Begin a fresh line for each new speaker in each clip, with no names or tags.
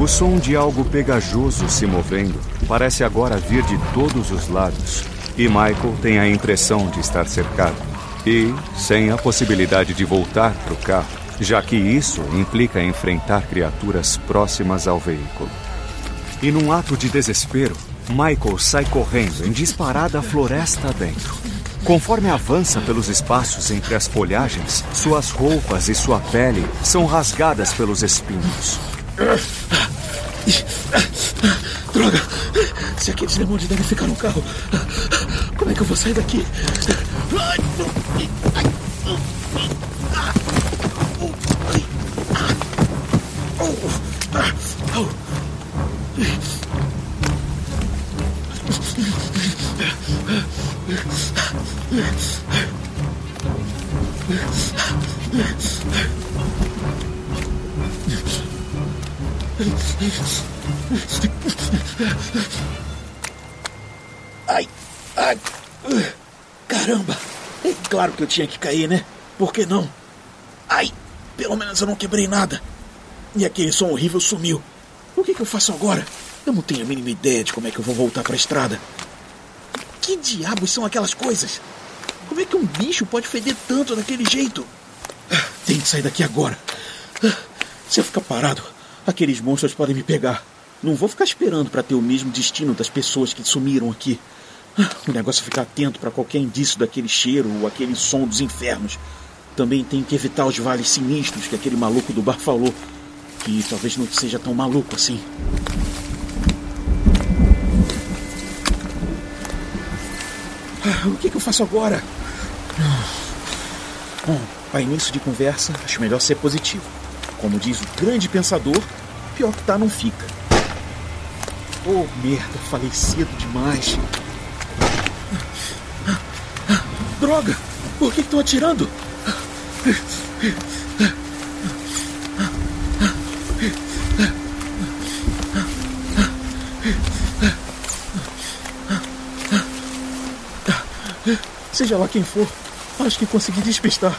O som de algo pegajoso se movendo parece agora vir de todos os lados. E Michael tem a impressão de estar cercado. E sem a possibilidade de voltar para o carro, já que isso implica enfrentar criaturas próximas ao veículo. E num ato de desespero, Michael sai correndo em disparada floresta dentro. Conforme avança pelos espaços entre as folhagens, suas roupas e sua pele são rasgadas pelos espinhos.
Droga! Se aqueles demônios ficar no carro, como é que eu vou sair daqui? Ai, que eu tinha que cair, né? Por que não? Ai, pelo menos eu não quebrei nada. E aquele som horrível sumiu. O que, que eu faço agora? Eu não tenho a mínima ideia de como é que eu vou voltar para a estrada. Que diabos são aquelas coisas? Como é que um bicho pode feder tanto daquele jeito? Ah, Tenho que sair daqui agora. Ah, Se eu ficar parado, aqueles monstros podem me pegar. Não vou ficar esperando para ter o mesmo destino das pessoas que sumiram aqui. O negócio é ficar atento para qualquer indício daquele cheiro ou aquele som dos infernos. Também tenho que evitar os vales sinistros que aquele maluco do bar falou. Que talvez não seja tão maluco assim. Ah, O que, que eu faço agora? Ah. Bom, para início de conversa, acho melhor ser positivo. Como diz o grande pensador, pior que tá não fica. Oh, merda, falei cedo demais. Droga! Por que estão atirando? Seja lá quem for, acho que consegui despistar.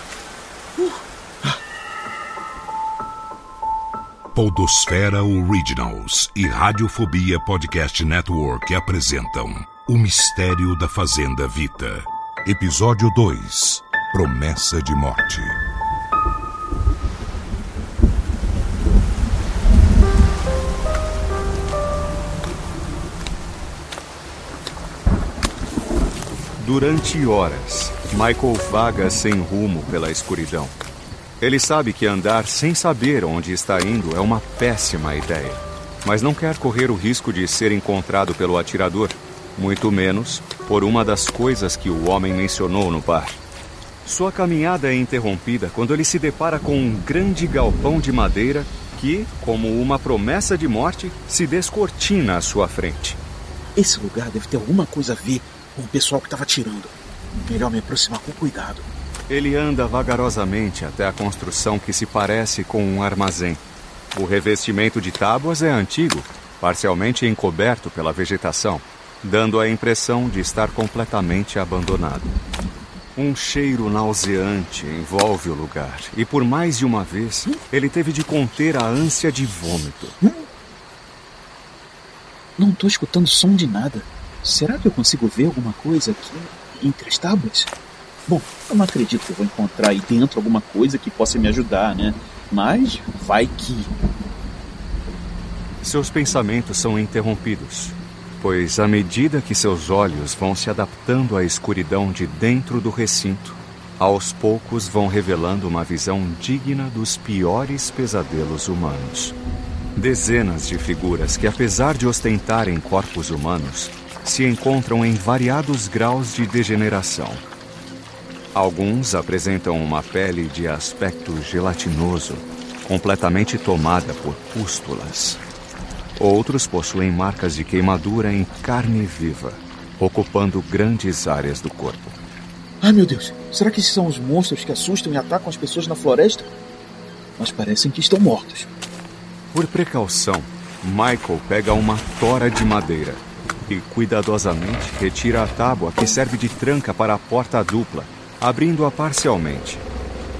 Podosfera Originals e Radiofobia Podcast Network apresentam O Mistério da Fazenda Vita. Episódio 2 Promessa de Morte.
Durante horas, Michael vaga sem rumo pela escuridão. Ele sabe que andar sem saber onde está indo é uma péssima ideia, mas não quer correr o risco de ser encontrado pelo atirador, muito menos por uma das coisas que o homem mencionou no bar. Sua caminhada é interrompida quando ele se depara com um grande galpão de madeira que, como uma promessa de morte, se descortina à sua frente.
Esse lugar deve ter alguma coisa a ver com o pessoal que estava atirando. Melhor me aproximar com cuidado.
Ele anda vagarosamente até a construção que se parece com um armazém. O revestimento de tábuas é antigo, parcialmente encoberto pela vegetação, dando a impressão de estar completamente abandonado. Um cheiro nauseante envolve o lugar, e por mais de uma vez ele teve de conter a ânsia de vômito.
Não tô escutando som de nada. Será que eu consigo ver alguma coisa aqui entre as tábuas? Bom, eu não acredito que eu vou encontrar aí dentro alguma coisa que possa me ajudar, né? Mas vai que.
Seus pensamentos são interrompidos, pois à medida que seus olhos vão se adaptando à escuridão de dentro do recinto, aos poucos vão revelando uma visão digna dos piores pesadelos humanos. Dezenas de figuras que, apesar de ostentarem corpos humanos, se encontram em variados graus de degeneração. Alguns apresentam uma pele de aspecto gelatinoso, completamente tomada por pústulas. Outros possuem marcas de queimadura em carne viva, ocupando grandes áreas do corpo.
Ai meu Deus, será que esses são os monstros que assustam e atacam as pessoas na floresta? Mas parecem que estão mortos.
Por precaução, Michael pega uma tora de madeira e cuidadosamente retira a tábua que serve de tranca para a porta dupla, abrindo-a parcialmente.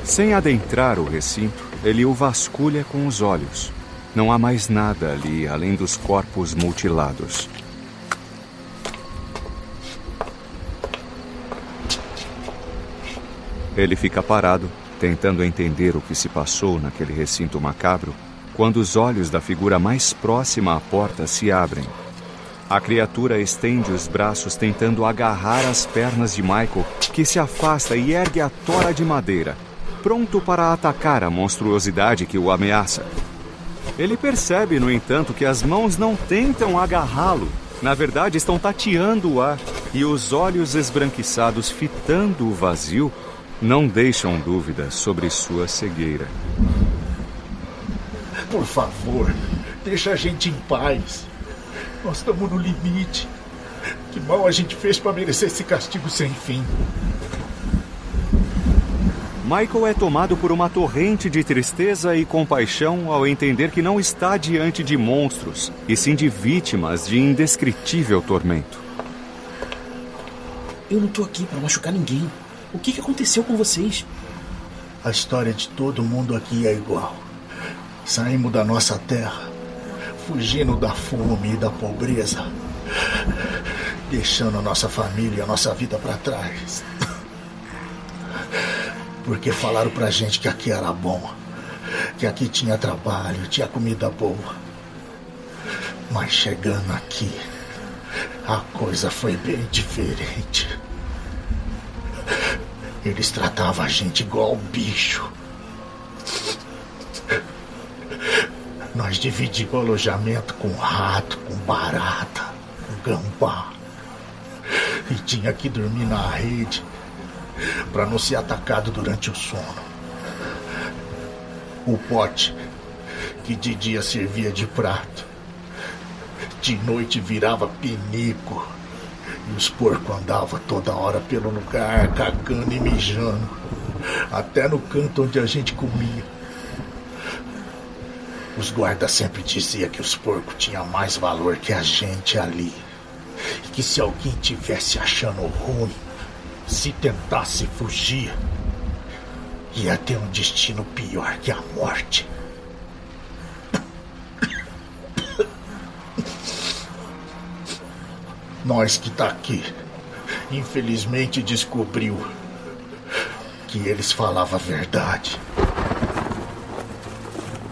Sem adentrar o recinto, ele o vasculha com os olhos. Não há mais nada ali além dos corpos mutilados. Ele fica parado, tentando entender o que se passou naquele recinto macabro, quando os olhos da figura mais próxima à porta se abrem. A criatura estende os braços tentando agarrar as pernas de Michael, que se afasta e ergue a tora de madeira, pronto para atacar a monstruosidade que o ameaça. Ele percebe, no entanto, que as mãos não tentam agarrá-lo. Na verdade, estão tateando o ar e os olhos esbranquiçados fitando o vazio não deixam dúvidas sobre sua cegueira.
Por favor, deixa a gente em paz. Nós estamos no limite. Que mal a gente fez para merecer esse castigo sem fim?
Michael é tomado por uma torrente de tristeza e compaixão ao entender que não está diante de monstros, e sim de vítimas de indescritível tormento.
Eu não tô aqui para machucar ninguém. O que, que aconteceu com vocês?
A história de todo mundo aqui é igual. Saímos da nossa terra, fugindo da fome e da pobreza, deixando a nossa família e a nossa vida para trás. Porque falaram pra gente que aqui era bom, que aqui tinha trabalho, tinha comida boa. Mas chegando aqui, a coisa foi bem diferente. Eles tratavam a gente igual bicho. Nós dividimos o alojamento com rato, com barata, com gambá. E tinha que dormir na rede para não ser atacado durante o sono. O pote, que de dia servia de prato, de noite virava pinico. E os porcos andavam toda hora pelo lugar, cagando e mijando. Até no canto onde a gente comia. Os guardas sempre diziam que os porcos tinham mais valor que a gente ali. E que se alguém tivesse achando ruim, se tentasse fugir, ia ter um destino pior que a morte. Nós que tá aqui, infelizmente descobriu que eles falavam a verdade.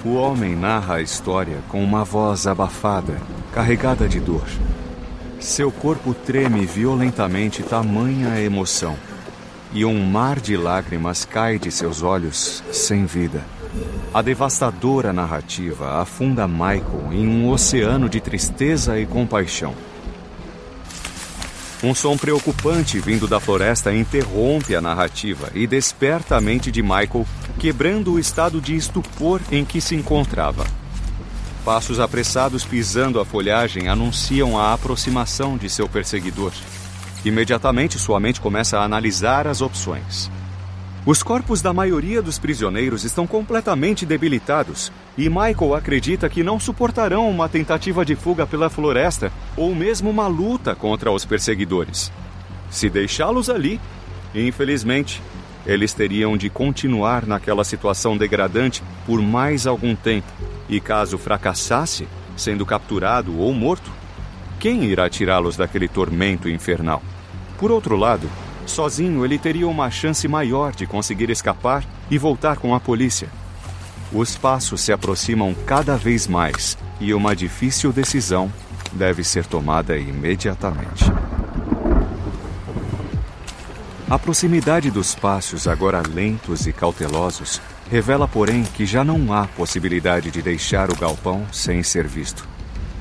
O homem narra a história com uma voz abafada, carregada de dor. Seu corpo treme violentamente, tamanha emoção. E um mar de lágrimas cai de seus olhos sem vida. A devastadora narrativa afunda Michael em um oceano de tristeza e compaixão. Um som preocupante vindo da floresta interrompe a narrativa e desperta a mente de Michael, quebrando o estado de estupor em que se encontrava. Passos apressados pisando a folhagem anunciam a aproximação de seu perseguidor. Imediatamente sua mente começa a analisar as opções. Os corpos da maioria dos prisioneiros estão completamente debilitados e Michael acredita que não suportarão uma tentativa de fuga pela floresta ou mesmo uma luta contra os perseguidores. Se deixá-los ali, infelizmente, eles teriam de continuar naquela situação degradante por mais algum tempo. E caso fracassasse, sendo capturado ou morto, quem irá tirá-los daquele tormento infernal? Por outro lado, sozinho ele teria uma chance maior de conseguir escapar e voltar com a polícia. Os passos se aproximam cada vez mais e uma difícil decisão deve ser tomada imediatamente. A proximidade dos passos, agora lentos e cautelosos, revela, porém, que já não há possibilidade de deixar o galpão sem ser visto.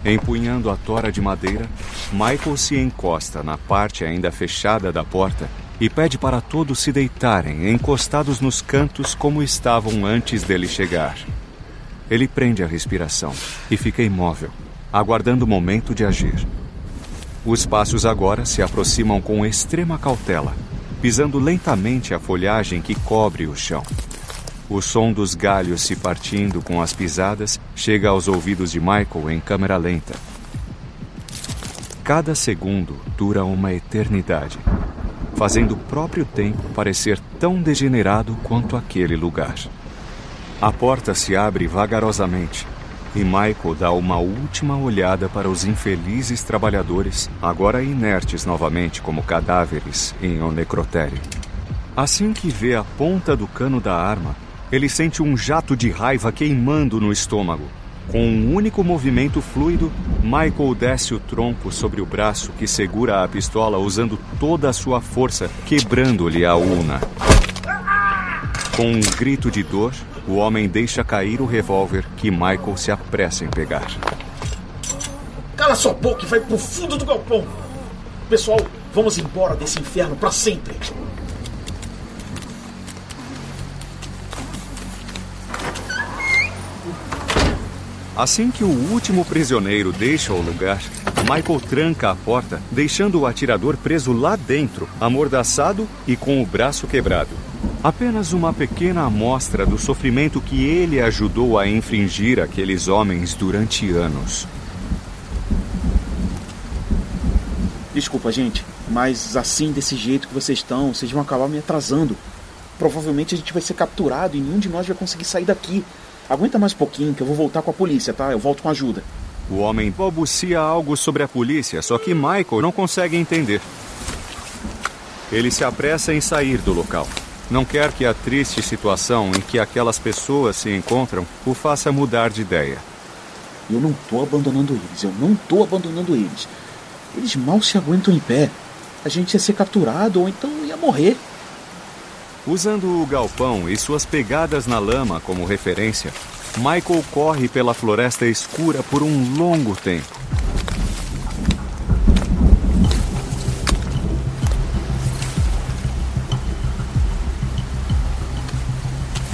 Empunhando a tora de madeira, Michael se encosta na parte ainda fechada da porta e pede para todos se deitarem encostados nos cantos como estavam antes dele chegar. Ele prende a respiração e fica imóvel, aguardando o momento de agir. Os passos agora se aproximam com extrema cautela, pisando lentamente a folhagem que cobre o chão. O som dos galhos se partindo com as pisadas chega aos ouvidos de Michael em câmera lenta. Cada segundo dura uma eternidade, fazendo o próprio tempo parecer tão degenerado quanto aquele lugar. A porta se abre vagarosamente e Michael dá uma última olhada para os infelizes trabalhadores, agora inertes novamente como cadáveres em um necrotério. Assim que vê a ponta do cano da arma, ele sente um jato de raiva queimando no estômago. Com um único movimento fluido, Michael desce o tronco sobre o braço que segura a pistola usando toda a sua força, quebrando-lhe a una. Com um grito de dor, o homem deixa cair o revólver que Michael se apressa em pegar.
Cala sua boca e vai pro fundo do galpão! Pessoal, vamos embora desse inferno para sempre!
Assim que o último prisioneiro deixa o lugar, Michael tranca a porta, deixando o atirador preso lá dentro, amordaçado e com o braço quebrado. Apenas uma pequena amostra do sofrimento que ele ajudou a infringir aqueles homens durante anos.
Desculpa, gente, mas assim, desse jeito que vocês estão, vocês vão acabar me atrasando. Provavelmente a gente vai ser capturado e nenhum de nós vai conseguir sair daqui. Aguenta mais um pouquinho que eu vou voltar com a polícia, tá? Eu volto com ajuda.
O homem balbucia algo sobre a polícia, só que Michael não consegue entender. Ele se apressa em sair do local. Não quer que a triste situação em que aquelas pessoas se encontram o faça mudar de ideia.
Eu não tô abandonando eles, eu não tô abandonando eles. Eles mal se aguentam em pé. A gente ia ser capturado ou então ia morrer.
Usando o galpão e suas pegadas na lama como referência, Michael corre pela floresta escura por um longo tempo.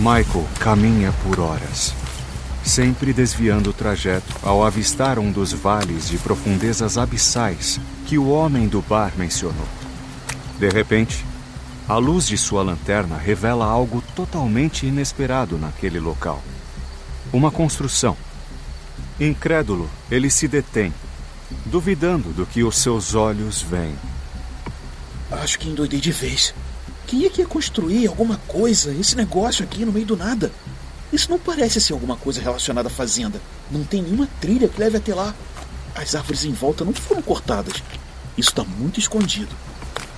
Michael caminha por horas, sempre desviando o trajeto ao avistar um dos vales de profundezas abissais que o homem do bar mencionou. De repente, a luz de sua lanterna revela algo totalmente inesperado naquele local. Uma construção. Incrédulo, ele se detém, duvidando do que os seus olhos veem.
Acho que endoidei de vez. Quem é que ia construir alguma coisa, esse negócio aqui no meio do nada? Isso não parece ser alguma coisa relacionada à fazenda. Não tem nenhuma trilha que leve até lá. As árvores em volta não foram cortadas. Isso está muito escondido.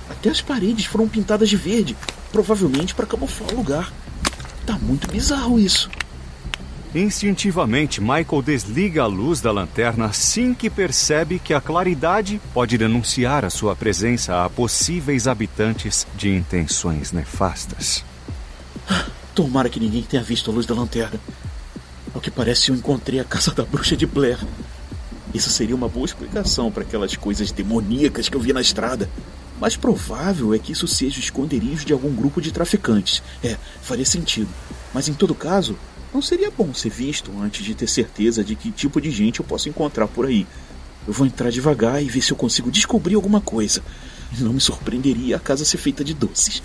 Até as paredes foram pintadas de verde, provavelmente para camuflar o lugar. Tá muito bizarro isso.
Instintivamente, Michael desliga a luz da lanterna assim que percebe que a claridade pode denunciar a sua presença a possíveis habitantes de intenções nefastas.
Tomara que ninguém tenha visto a luz da lanterna. Ao que parece, eu encontrei a casa da bruxa de Blair. Isso seria uma boa explicação para aquelas coisas demoníacas que eu vi na estrada. Mais provável é que isso seja o esconderijo de algum grupo de traficantes. É, faria sentido. Mas em todo caso, não seria bom ser visto antes de ter certeza de que tipo de gente eu posso encontrar por aí. Eu vou entrar devagar e ver se eu consigo descobrir alguma coisa. Não me surpreenderia a casa ser feita de doces.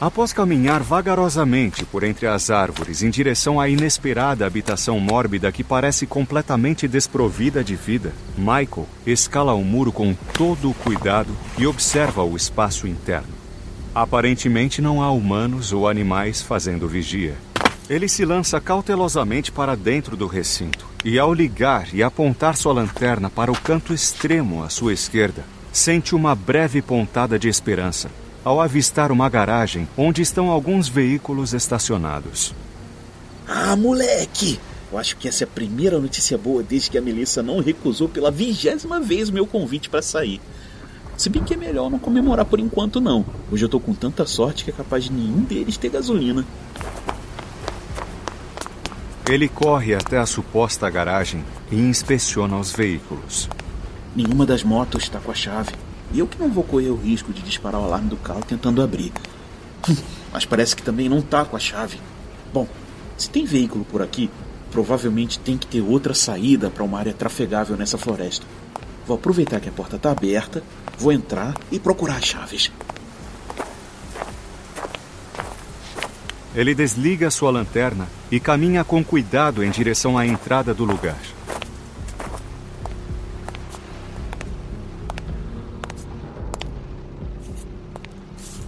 Após caminhar vagarosamente por entre as árvores em direção à inesperada habitação mórbida que parece completamente desprovida de vida, Michael escala o muro com todo o cuidado e observa o espaço interno. Aparentemente não há humanos ou animais fazendo vigia. Ele se lança cautelosamente para dentro do recinto e, ao ligar e apontar sua lanterna para o canto extremo à sua esquerda, sente uma breve pontada de esperança ao avistar uma garagem onde estão alguns veículos estacionados.
Ah, moleque! Eu acho que essa é a primeira notícia boa desde que a Melissa não recusou pela vigésima vez meu convite para sair. Se bem que é melhor não comemorar por enquanto, não. Hoje eu tô com tanta sorte que é capaz de nenhum deles ter gasolina.
Ele corre até a suposta garagem e inspeciona os veículos.
Nenhuma das motos está com a chave. E eu que não vou correr o risco de disparar o alarme do carro tentando abrir. Mas parece que também não tá com a chave. Bom, se tem veículo por aqui, provavelmente tem que ter outra saída para uma área trafegável nessa floresta. Vou aproveitar que a porta está aberta, vou entrar e procurar as chaves.
Ele desliga sua lanterna e caminha com cuidado em direção à entrada do lugar.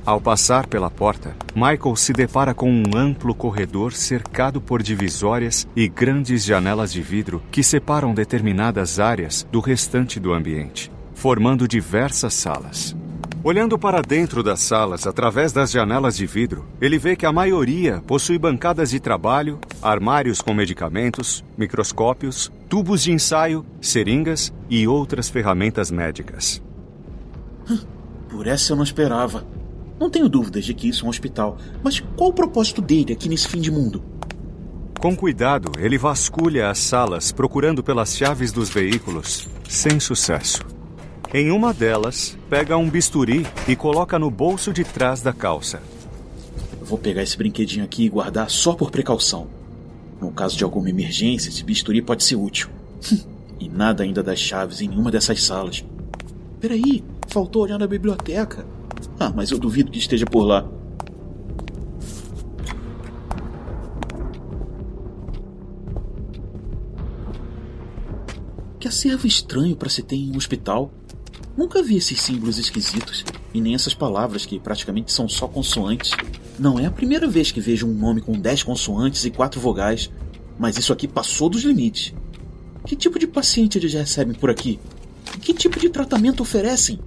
Ao passar pela porta, Michael se depara com um amplo corredor cercado por divisórias e grandes janelas de vidro que separam determinadas áreas do restante do ambiente, formando diversas salas. Olhando para dentro das salas através das janelas de vidro, ele vê que a maioria possui bancadas de trabalho, armários com medicamentos, microscópios, tubos de ensaio, seringas e outras ferramentas médicas.
Por essa eu não esperava. Não tenho dúvidas de que isso é um hospital, mas qual o propósito dele aqui nesse fim de mundo?
Com cuidado, ele vasculha as salas procurando pelas chaves dos veículos, sem sucesso. Em uma delas, pega um bisturi e coloca no bolso de trás da calça.
vou pegar esse brinquedinho aqui e guardar só por precaução. No caso de alguma emergência, esse bisturi pode ser útil. e nada ainda das chaves em nenhuma dessas salas. Peraí, faltou olhar na biblioteca. Ah, mas eu duvido que esteja por lá. Que acervo estranho para se ter em um hospital. Nunca vi esses símbolos esquisitos e nem essas palavras que praticamente são só consoantes. Não é a primeira vez que vejo um nome com 10 consoantes e 4 vogais, mas isso aqui passou dos limites. Que tipo de paciente eles recebem por aqui? Que tipo de tratamento oferecem?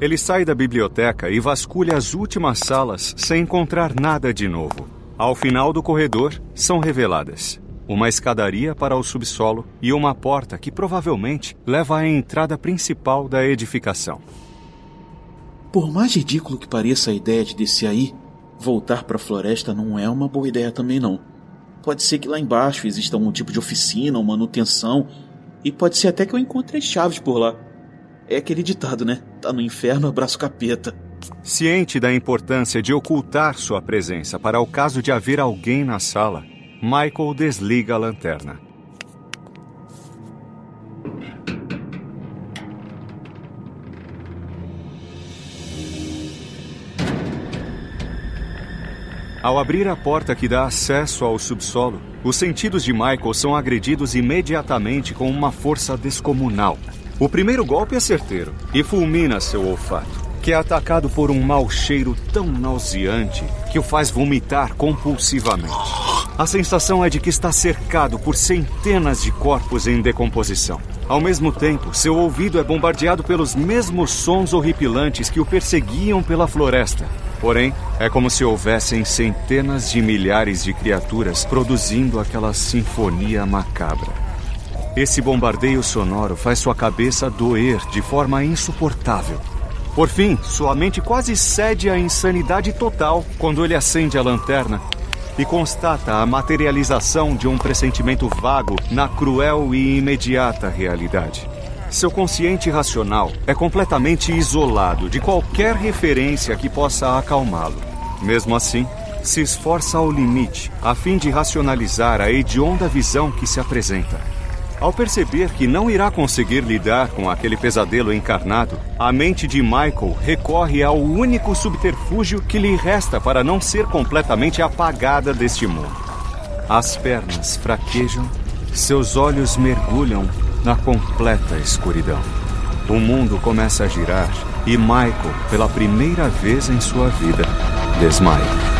Ele sai da biblioteca e vasculha as últimas salas sem encontrar nada de novo. Ao final do corredor, são reveladas uma escadaria para o subsolo e uma porta que provavelmente leva à entrada principal da edificação.
Por mais ridículo que pareça a ideia de descer aí, voltar para a floresta não é uma boa ideia também não. Pode ser que lá embaixo exista algum tipo de oficina ou manutenção, e pode ser até que eu encontre as chaves por lá. É aquele ditado, né? Tá no inferno, abraço capeta.
Ciente da importância de ocultar sua presença para o caso de haver alguém na sala, Michael desliga a lanterna. Ao abrir a porta que dá acesso ao subsolo, os sentidos de Michael são agredidos imediatamente com uma força descomunal. O primeiro golpe é certeiro e fulmina seu olfato, que é atacado por um mau cheiro tão nauseante que o faz vomitar compulsivamente. A sensação é de que está cercado por centenas de corpos em decomposição. Ao mesmo tempo, seu ouvido é bombardeado pelos mesmos sons horripilantes que o perseguiam pela floresta. Porém, é como se houvessem centenas de milhares de criaturas produzindo aquela sinfonia macabra. Esse bombardeio sonoro faz sua cabeça doer de forma insuportável. Por fim, sua mente quase cede à insanidade total quando ele acende a lanterna e constata a materialização de um pressentimento vago na cruel e imediata realidade. Seu consciente racional é completamente isolado de qualquer referência que possa acalmá-lo. Mesmo assim, se esforça ao limite a fim de racionalizar a hedionda visão que se apresenta. Ao perceber que não irá conseguir lidar com aquele pesadelo encarnado, a mente de Michael recorre ao único subterfúgio que lhe resta para não ser completamente apagada deste mundo. As pernas fraquejam, seus olhos mergulham na completa escuridão. O mundo começa a girar e Michael, pela primeira vez em sua vida, desmaia.